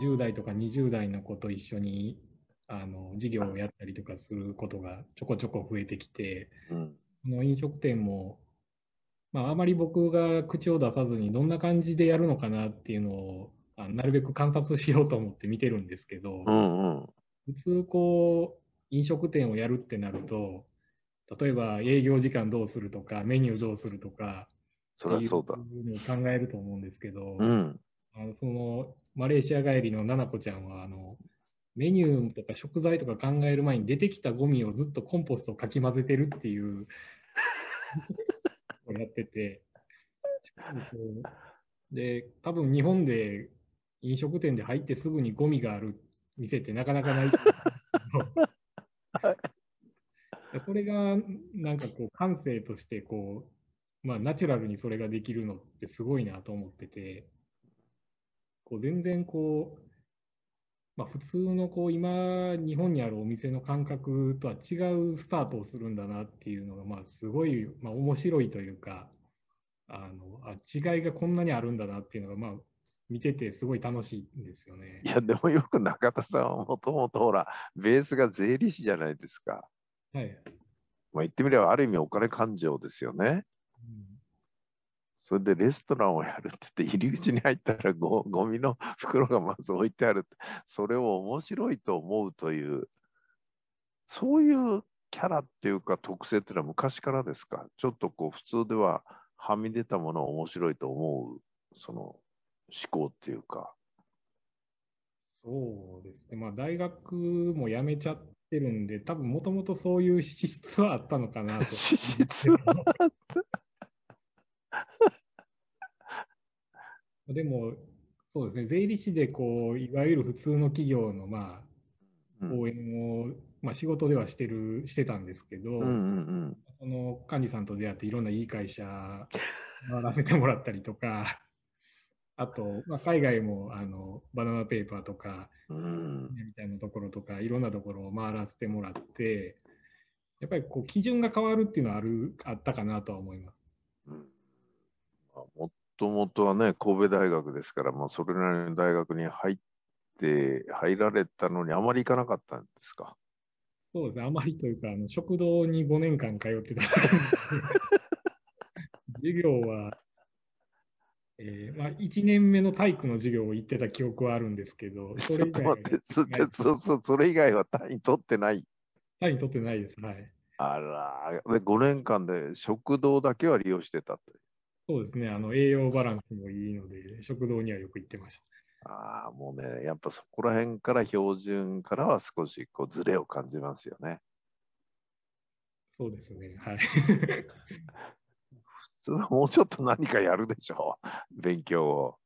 10代とか20代の子と一緒にあの授業をやったりとかすることがちょこちょこ増えてきて、うん。この飲食店も、まあ、あまり僕が口を出さずにどんな感じでやるのかなっていうのをあなるべく観察しようと思って見てるんですけど、うんうん。普通こう飲食店をやるってなると例えば営業時間どうするとかメニューどうするとかそういうのを考えると思うんですけど、うん。あのそのマレーシア帰りの奈々子ちゃんはあのメニューとか食材とか考える前に出てきたゴミをずっとコンポストをかき混ぜてるっていう をやっててで多分日本で飲食店で入ってすぐにゴミがある店ってなかなかない それがなんかこう感性としてこう、まあ、ナチュラルにそれができるのってすごいなと思ってて。こう全然こう、まあ、普通のこう今日本にあるお店の感覚とは違うスタートをするんだなっていうのがまあすごい、まあ、面白いというかあのあ違いがこんなにあるんだなっていうのがまあ見ててすごい楽しいんですよねい。や、でもよく中田さんはもともとほら、ベースが税理士じゃないですか。はいまあ、言ってみれば、ある意味お金勘定ですよね。それでレストランをやるって言って、入り口に入ったらゴゴミの袋がまず置いてある。それを面白いと思うという、そういうキャラっていうか特性っていうのは昔からですか？ちょっとこう普通でははみ出たものを面白いと思う、その思考っていうか。そうですね、まあ、大学も辞めちゃってるんで、多分もともとそういう資質はあったのかなと。資質はでも、そうですね、税理士でこういわゆる普通の企業の、まあ、うん講演を、まあ、仕事ではしてるしてたんですけど、うんうんその幹事さんと出会っていろんないい会社回らせてもらったりとか、あと、まあ、海外もあのバナナペーパーとか、うん。みたいなところとか、いろんなところを回らせてもらって、やっぱりこう基準が変わるっていうのはあるあったかなとは思います。うんまあもともとはね、神戸大学ですから、まあ、それなりの大学に入って、入られたのにあまり行かなかったんですか？そうですね、あまりというか、あの食堂に5年間通ってた。授業は、えーまあ、1年目の体育の授業を行ってた記憶はあるんですけど、それ以外はそでそうそう、それ以外は単位取ってない？単位取ってないです。はい。あら、で5年間で食堂だけは利用してたという。そうですね、あの栄養バランスもいいので、食堂にはよく行ってました。ああ、もうね、やっぱそこら辺から標準からは少しこうズレを感じますよね。そうですね、はい。普通はもうちょっと何かやるでしょう、勉強を。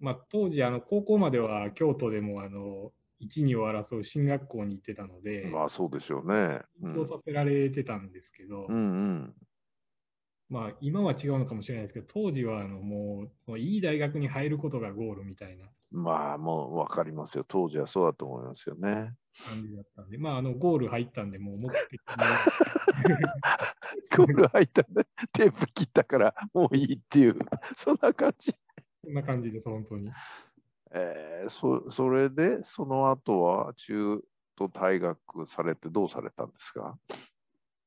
まあ、当時、あの高校までは京都でもあの1、2を争う進学校に行ってたので、まあそうでしょうね。うんさせられてたんですけど、うんうん。まあ、今は違うのかもしれないですけど、当時はあのもうそのいい大学に入ることがゴールみたいなまあもう分かりますよ。当時はそうだと思いますよね。感じだったんで、まあ、あのゴール入ったんで、もう目的にゴール入ったんで、テープ切ったからもういいっていう、そんな感じ。こんな感じです、本当に。えーそそれで、その後は中途退学されてどうされたんですか？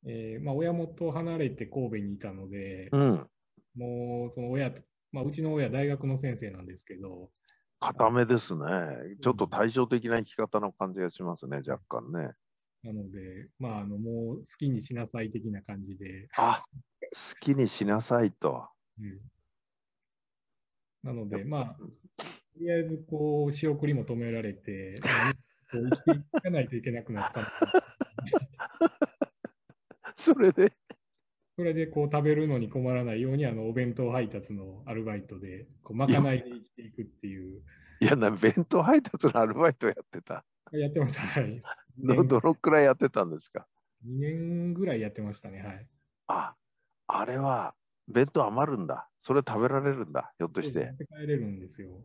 えーまあ、親元を離れて神戸にいたので、うん。もうその親と、まあ、うちの親、大学の先生なんですけど、固めですね。ちょっと対照的な生き方の感じがしますね、若干ね。なので、まあ、あのもう好きにしなさい的な感じで、あ好きにしなさいと。うんなので、まあ、とりあえずこう仕送りも止められて、生きていかないといけなくなった それで、それでこう食べるのに困らないようにあのお弁当配達のアルバイトでこうまかないで生きていくっていう、いやな、弁当配達のアルバイトやってた。やってました。はい。どどのくらいやってたんですか？2年ぐらいやってましたね。はい。あ、あれは弁当余るんだ。それ食べられるんだ、ひょっとして帰れるんですよ。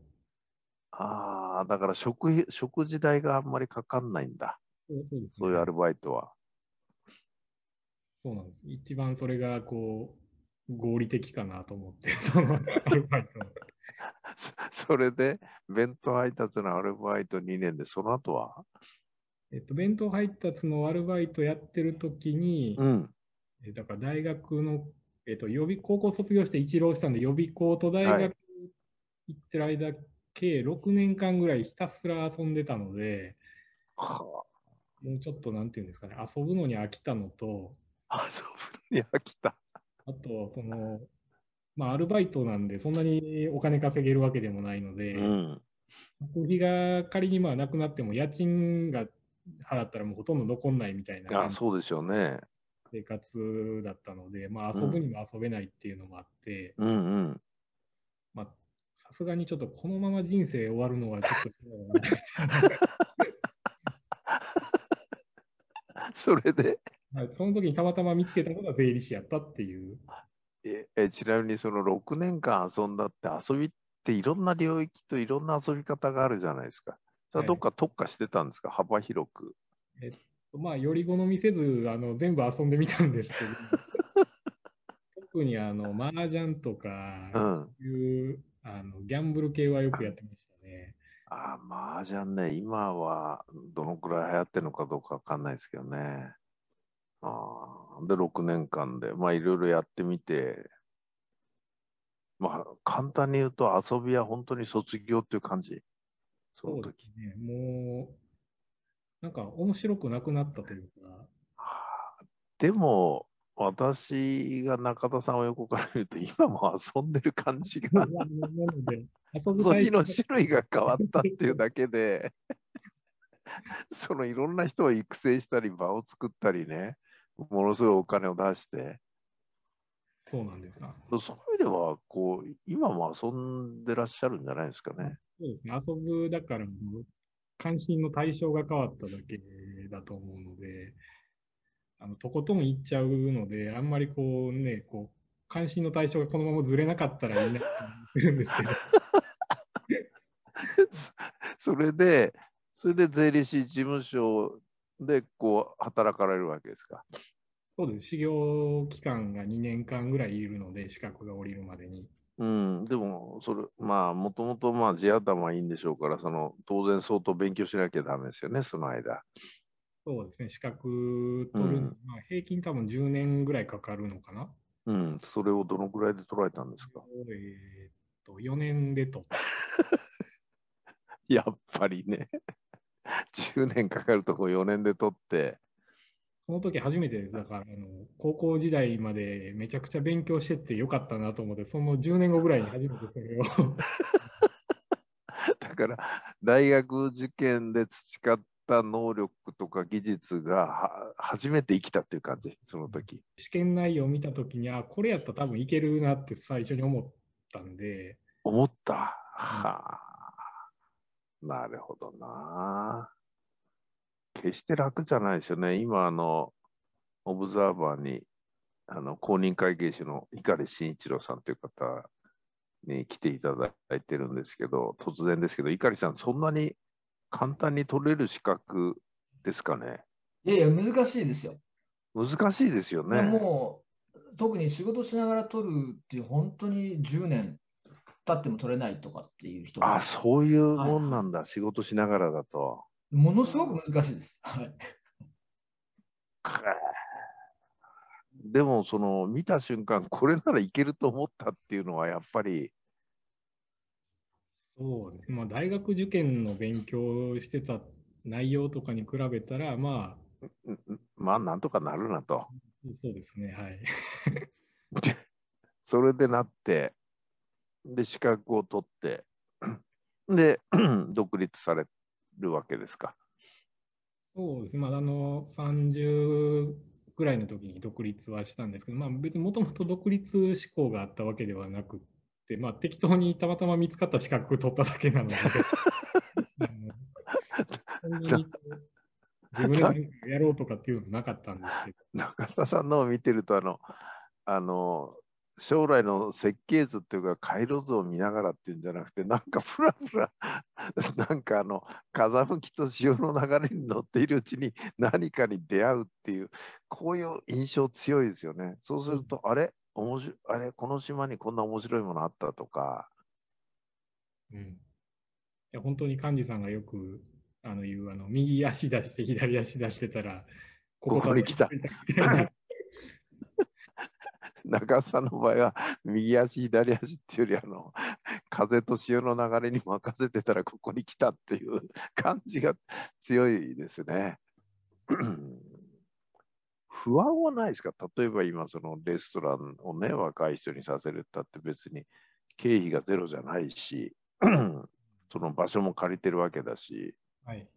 ああ、だから食費、食事代があんまりかかんないんだ。そうそう。そういうアルバイトは。そうなんです。一番それがこう合理的かなと思って、そのアルバイトを。そそれで、弁当配達のアルバイト2年で、その後は？えっと、弁当配達のアルバイトやってる時に、うん。えだから大学の、えっと、予備高校卒業して一浪したんで、予備校と大はい学行ってる間、計6年間ぐらいひたすら遊んでたので、はもうちょっとなんていうんですかね、遊ぶのに飽きたのと、あ、遊ぶのに飽きた。あと、その、まあ、アルバイトなんで、そんなにお金稼げるわけでもないので、うん。学費が仮にまあなくなっても、家賃が払ったらもうほとんど残んないみたいなあ、そうでしょうね。生活だったので、まあ、遊ぶにも遊べないっていうのもあって、うんうん。まあ、さすがにちょっとこのまま人生終わるのはちょっと それで、なはいその時にたまたま見つけたのが税理士やったっていう。ええちなみにその6年間遊んだって遊びっていろんな領域といろんな遊び方があるじゃないですか。それはどっか特化してたんですか、幅広く。まあ、より好みせずあの全部遊んでみたんですけど、特にあの麻雀とか、うん。いうあのギャンブル系はよくやってましたね。ああ、麻雀ね、今はどのくらい流行ってるのかどうかわかんないですけどね。ああ、で、6年間で、まあいろいろやってみて、まあ簡単に言うと遊びは本当に卒業っていう感じ。そのそうで時。すね。もう、なんか面白くなくなったというか、はあ。でも、私が中田さんを横から見ると、今も遊んでる感じが、なので、遊びの種類が変わったっていうだけで、そのいろんな人を育成したり、場を作ったりね、ものすごいお金を出して、そうなんですか。そういう意味では、こう、今も遊んでらっしゃるんじゃないですかね。そうですね。遊ぶ、だから関心の対象が変わっただけだと思うので、あのとことん行っちゃうので、あんまりこうね、こう、関心の対象がこのままずれなかったらいいなってるんですけど、それで、それで税理士事務所でこう働かれるわけですか。そうです。修行期間が2年間ぐらいいるので、資格が下りるまでに。うん、でも、それ、まあ、もともと、まあ、地頭はいいんでしょうから、その、当然相当勉強しなきゃダメですよね、その間。そうですね。資格取る、うんまあ、平均多分10年ぐらいかかるのかな。うん、それをどのくらいで取られたんですかえーっと、4年でと。やっぱりね、10年かかるとこ4年で取って、その時初めて。だから、あの、高校時代までめちゃくちゃ勉強してってよかったなと思って、その10年後ぐらいに初めてそれを。だから、大学受験で培った能力とか技術がは初めて生きたっていう感じ、その時。試験内容を見た時に、あ、これやったら多分いけるなって最初に思ったんで、思った？はあ、なるほどな。決して楽じゃないですよね。今、あの、オブザーバーに、あの、公認会計士の碇慎一郎さんという方に来ていただいてるんですけど、突然ですけど、碇さん、そんなに簡単に取れる資格ですかね？いやいや、難しいですよ。難しいですよね。もう、特に仕事しながら取るって、本当に10年経っても取れないとかっていう人があ、そういうもんなんだ、仕事しながらだと。ものすごく難しいです。はい。でも、その見た瞬間、これならいけると思ったっていうのは、やっぱり、そうですね。まあ、大学受験の勉強してた内容とかに比べたら、まあ、まあ、なんとかなるなと。そうですね。はい。それでなって、で、資格を取って、で、独立されるわけですか。そうですね。まあ、あの、30ぐらいの時に独立はしたんですけど、まあ、別にもともと独立志向があったわけではなくって、まあ、適当にたまたま見つかった資格取っただけなので、自分でやろうとかっていうのなかったんですけど、中田さんのを見てると、あの、あの、将来の設計図っていうか、回路図を見ながらっていうんじゃなくて、なんか ふらふら、なんかあの、風向きと潮の流れに乗っているうちに何かに出会うっていう、こういう印象強いですよね。そうすると、あれ？面白い、あれ？この島にこんな面白いものあった？とか、うん。いや、本当に幹事さんがよくあの言う、あの右足出して左足出してたら、ここに来た。中さんの場合は、右足、左足っていうより、あの、風と潮の流れに任せてたら、ここに来たっていう感じが強いですね。不安はないですか？例えば今、そのレストランをね、若い人にさせるったって別に経費がゼロじゃないし、その場所も借りてるわけだし、はい、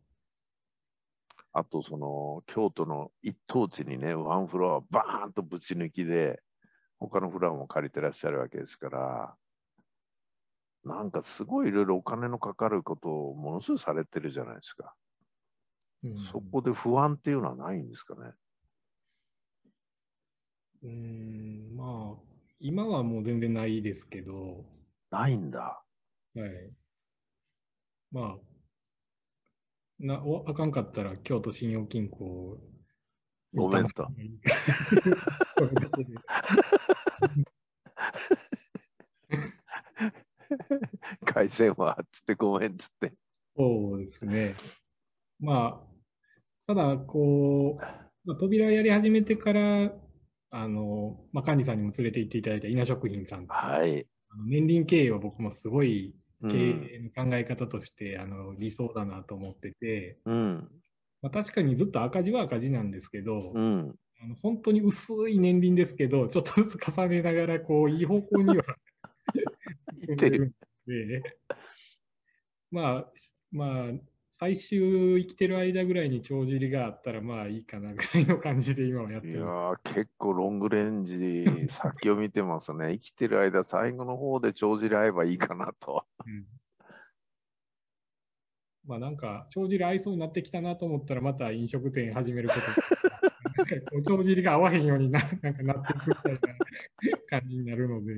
あとその京都の一等地にね、ワンフロアバーンとぶち抜きで、他のフロアも借りてらっしゃるわけですから、なんかすごいいろいろお金のかかることをものすごいされてるじゃないですか。うん、そこで不安っていうのはないんですかね？うん、まあ、今はもう全然ないですけど。ないんだ。はい。まあ、なおあかんかったら京都信用金庫ごめんと。回線はつってごめんつって。そうですね。まあ、ただ、こう、まあ、扉やり始めてから、あの、まあ、管理さんにも連れて行っていただいた稲食品さん。はい。あの年輪経営は僕もすごい経営の考え方として、うん、あの理想だなと思ってて、うんまあ、確かにずっと赤字は赤字なんですけど、うん、あの本当に薄い年輪ですけど、ちょっとずつ重ねながら、こう、いい方向には いってる。で、まあ、まあ、最終生きてる間ぐらいに帳尻があったらまあいいかなぐらいの感じで今はやってる。いや結構ロングレンジ 先を見てますね。生きてる間最後の方で帳尻合えばいいかなと。うん、まあなんか帳尻合いそうになってきたなと思ったらまた飲食店始めること 帳尻が合わへんようにななんかなっていくみたいな感じになるので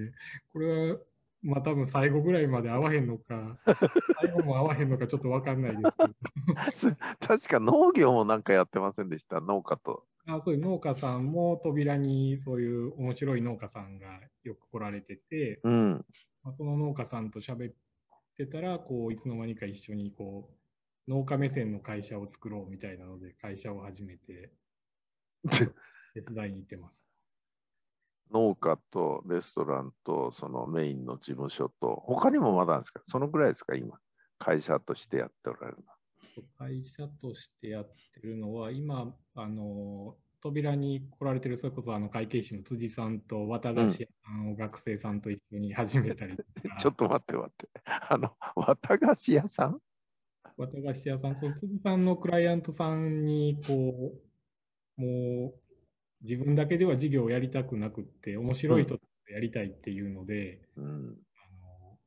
これはまあ多分最後ぐらいまで合わへんのか、最後も合わへんのかちょっと分かんないですけど。確か農業もなんかやってませんでした、農家と。あそういう農家さんも扉にそういう面白い農家さんがよく来られてて、うん、まあ、その農家さんと喋ってたら、こういつの間にか一緒にこう農家目線の会社を作ろうみたいなので会社を始めて 手伝いに行ってます。農家とレストランとそのメインの事務所と、他にもまだですか？そのぐらいですか今、会社としてやっておられるの。会社としてやってるのは、今、あの扉に来られてる、それこそあの会計士の辻さんと綿菓子屋さんを学生さんと一緒に始めたり、うん、ちょっと待って待って。あの、綿菓子屋さん？綿菓子屋さん、その辻さんのクライアントさんに、こう、もう、自分だけでは事業をやりたくなくって、面白い人とやりたいっていうので、うん、あの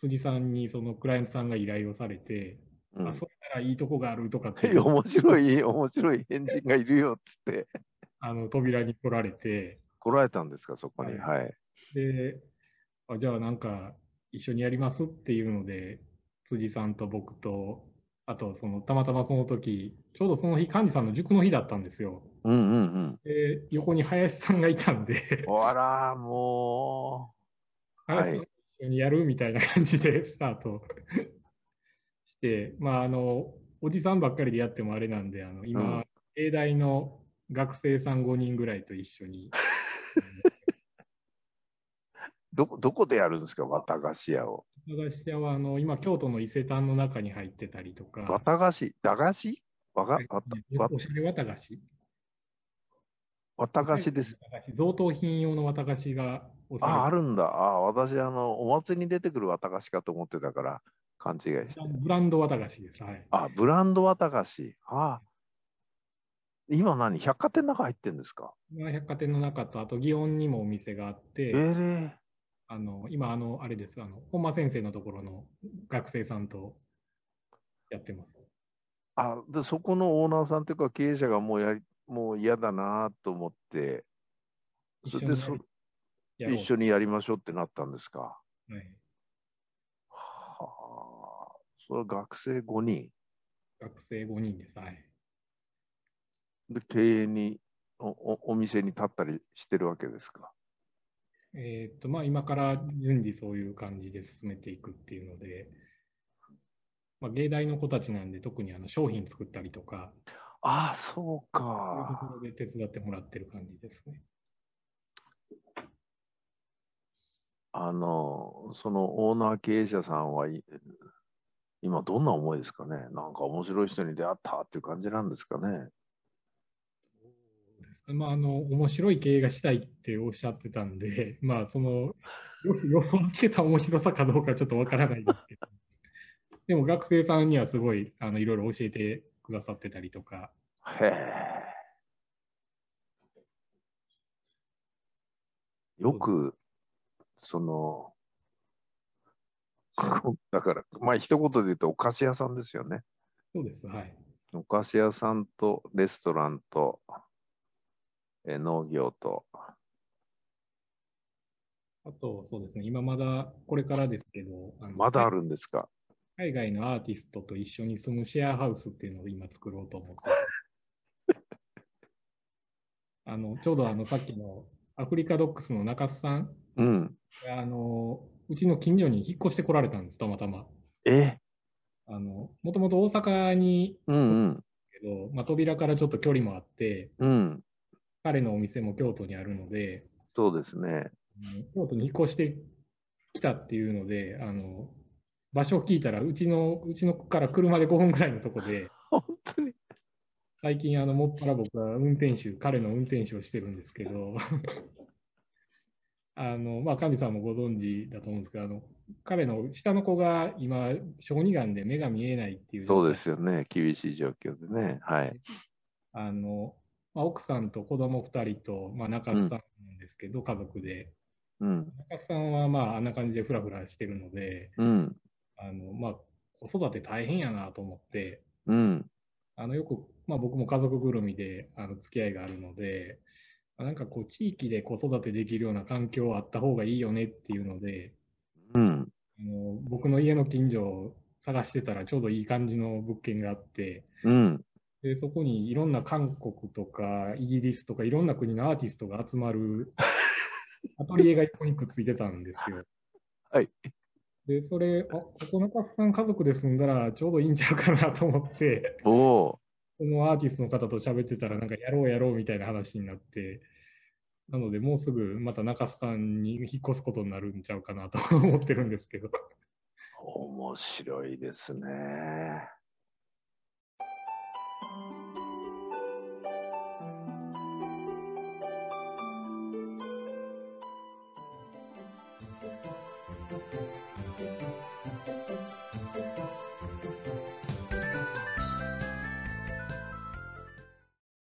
辻さんにそのクライアントさんが依頼をされて、うん、あ、そしたらいいとこがあるとかって。面白い、面白い変人がいるよっつって。あの扉に来られて。来られたんですか、そこに。はい。はい、であ、じゃあなんか一緒にやりますっていうので、辻さんと僕とあと、その、たまたまその時、ちょうどその日、幹事さんの塾の日だったんですよ。うんうんうん。で、横に林さんがいたんであら、もう。林さん一緒にやるみたいな感じでスタートして、まあ、あの、おじさんばっかりでやってもあれなんで、あの、今、うん、永大の学生さん5人ぐらいと一緒に。どどこでやるんですか、綿菓子屋を？綿菓子屋はあの今、京都の伊勢丹の中に入ってたりとか。綿菓子？駄菓子？わが、おしゃれ綿菓子？綿菓子です。贈答品用の綿菓子があ、あるんだ。あ私、あの、お祭りに出てくる綿菓子かと思ってたから、勘違いして。ブランド綿菓子です。はい、あ、ブランド綿菓子。あ今何？百貨店の中入ってるんですか？百貨店の中と、あと、祇園にもお店があって。えー、あの今、あの、あれです、あの、本間先生のところの学生さんとやってます。あでそこのオーナーさんというか経営者がもうやりもう嫌だなと思って、それでそ一緒にやりましょうってなったんですか？はい。はあ、それは学生5人？学生5人です。はい。で、経営におお、お店に立ったりしてるわけですか？えっ、と、まあ、今から順次そういう感じで進めていくっていうので、まあ、芸大の子たちなんで、特にあの商品作ったりとか、ああ、そうそういうとか。ころで手伝ってもらってる感じですね。あの、そのオーナー経営者さんはい今どんな思いですかね？なんか面白い人に出会ったっていう感じなんですかね？まあ、あの、面白い経営がしたいっておっしゃってたんで、まあ、その、よ予想つけた面白さかどうかちょっとわからないですけど、でも学生さんにはすごい、あの、いろいろ教えてくださってたりとか、へえ。よく、その、だから、まあ一言で言うとお菓子屋さんですよね。そうです、はい。お菓子屋さんとレストランとえ農業と。あと、そうですね、今まだこれからですけど、あのまだあるんですか？海外のアーティストと一緒に住むシェアハウスっていうのを今作ろうと思ってて あのちょうどあのさっきのアフリカドックスの中須さんうん。があのうちの近所に引っ越してこられたんです、たまたま。え？あのもともと大阪にうんうん。けど、まあ、扉からちょっと距離もあって、うん。彼のお店も京都にあるので、そうですね。京都に引っ越してきたっていうので、あの場所を聞いたら、うちのうちのから車で5分ぐらいのとこで、本当に。最近、あの、もっぱら僕は運転手、彼の運転手をしてるんですけど、あの、まあ、幹事さんもご存知だと思うんですけど、あの、彼の下の子が今、小児がんで目が見えないっていうそうですよね。厳しい状況でね。はい。あの、まあ、奥さんと子供2人と、まあ、中津さんなんですけど、家族で。うん。中津さんは、まあ、あんな感じでフラフラしてるので、うん。あの、まあ、子育て大変やなと思って、うん。あのよく、まあ、僕も家族ぐるみであの付き合いがあるので、まあなんかこう地域で子育てできるような環境あった方がいいよねっていうので、うん。あの僕の家の近所を探してたらちょうどいい感じの物件があって、うん。でそこにいろんな韓国とかイギリスとかいろんな国のアーティストが集まる アトリエが一個にくっついてたんですよ。はい。で、それ、あ、ここ中津さん家族で住んだらちょうどいいんちゃうかなと思って、おお。そのアーティストの方と喋ってたら、なんかやろうやろうみたいな話になって、なので、もうすぐまた中須さんに引っ越すことになるんちゃうかなと思ってるんですけど。面白いですね。